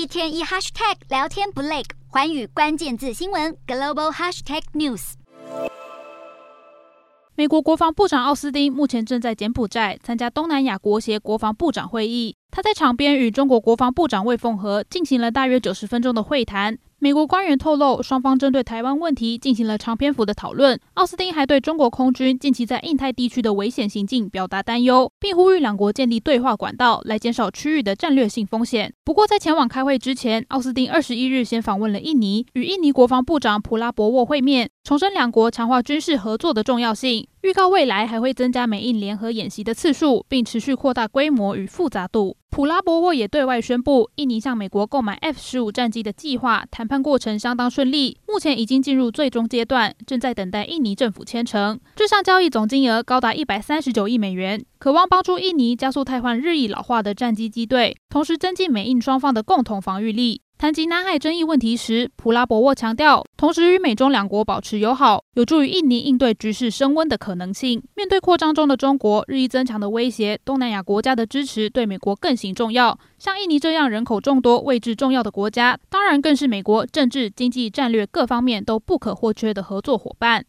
一天一 hashtag 聊天不累，环宇关键字新闻 global hashtag news。美国国防部长奥斯汀目前正在柬埔寨参加东南亚国协国防部长会议，他在场边与中国国防部长魏凤和进行了大约九十分钟的会谈。美国官员透露，双方针对台湾问题进行了长篇幅的讨论。奥斯汀还对中国空军近期在印太地区的危险行径表达担忧，并呼吁两国建立对话管道，来减少区域的战略性风险。不过，在前往开会之前，奥斯汀二十一日先访问了印尼，与印尼国防部长普拉博沃会面，重申两国强化军事合作的重要性，预告未来还会增加美印联合演习的次数，并持续扩大规模与复杂度。普拉博沃也对外宣布，印尼向美国购买 F 十五战机的计划谈判过程相当顺利，目前已经进入最终阶段，正在等待印尼政府签成。这项交易总金额高达一百三十九亿美元，渴望帮助印尼加速汰换日益老化的战机机队，同时增进美印双方的共同防御力。谈及南海争议问题时，普拉博沃强调，同时与美中两国保持友好，有助于印尼应对局势升温的可能性。面对扩张中的中国日益增强的威胁，东南亚国家的支持对美国更显重要。像印尼这样人口众多、位置重要的国家，当然更是美国政治、经济、战略各方面都不可或缺的合作伙伴。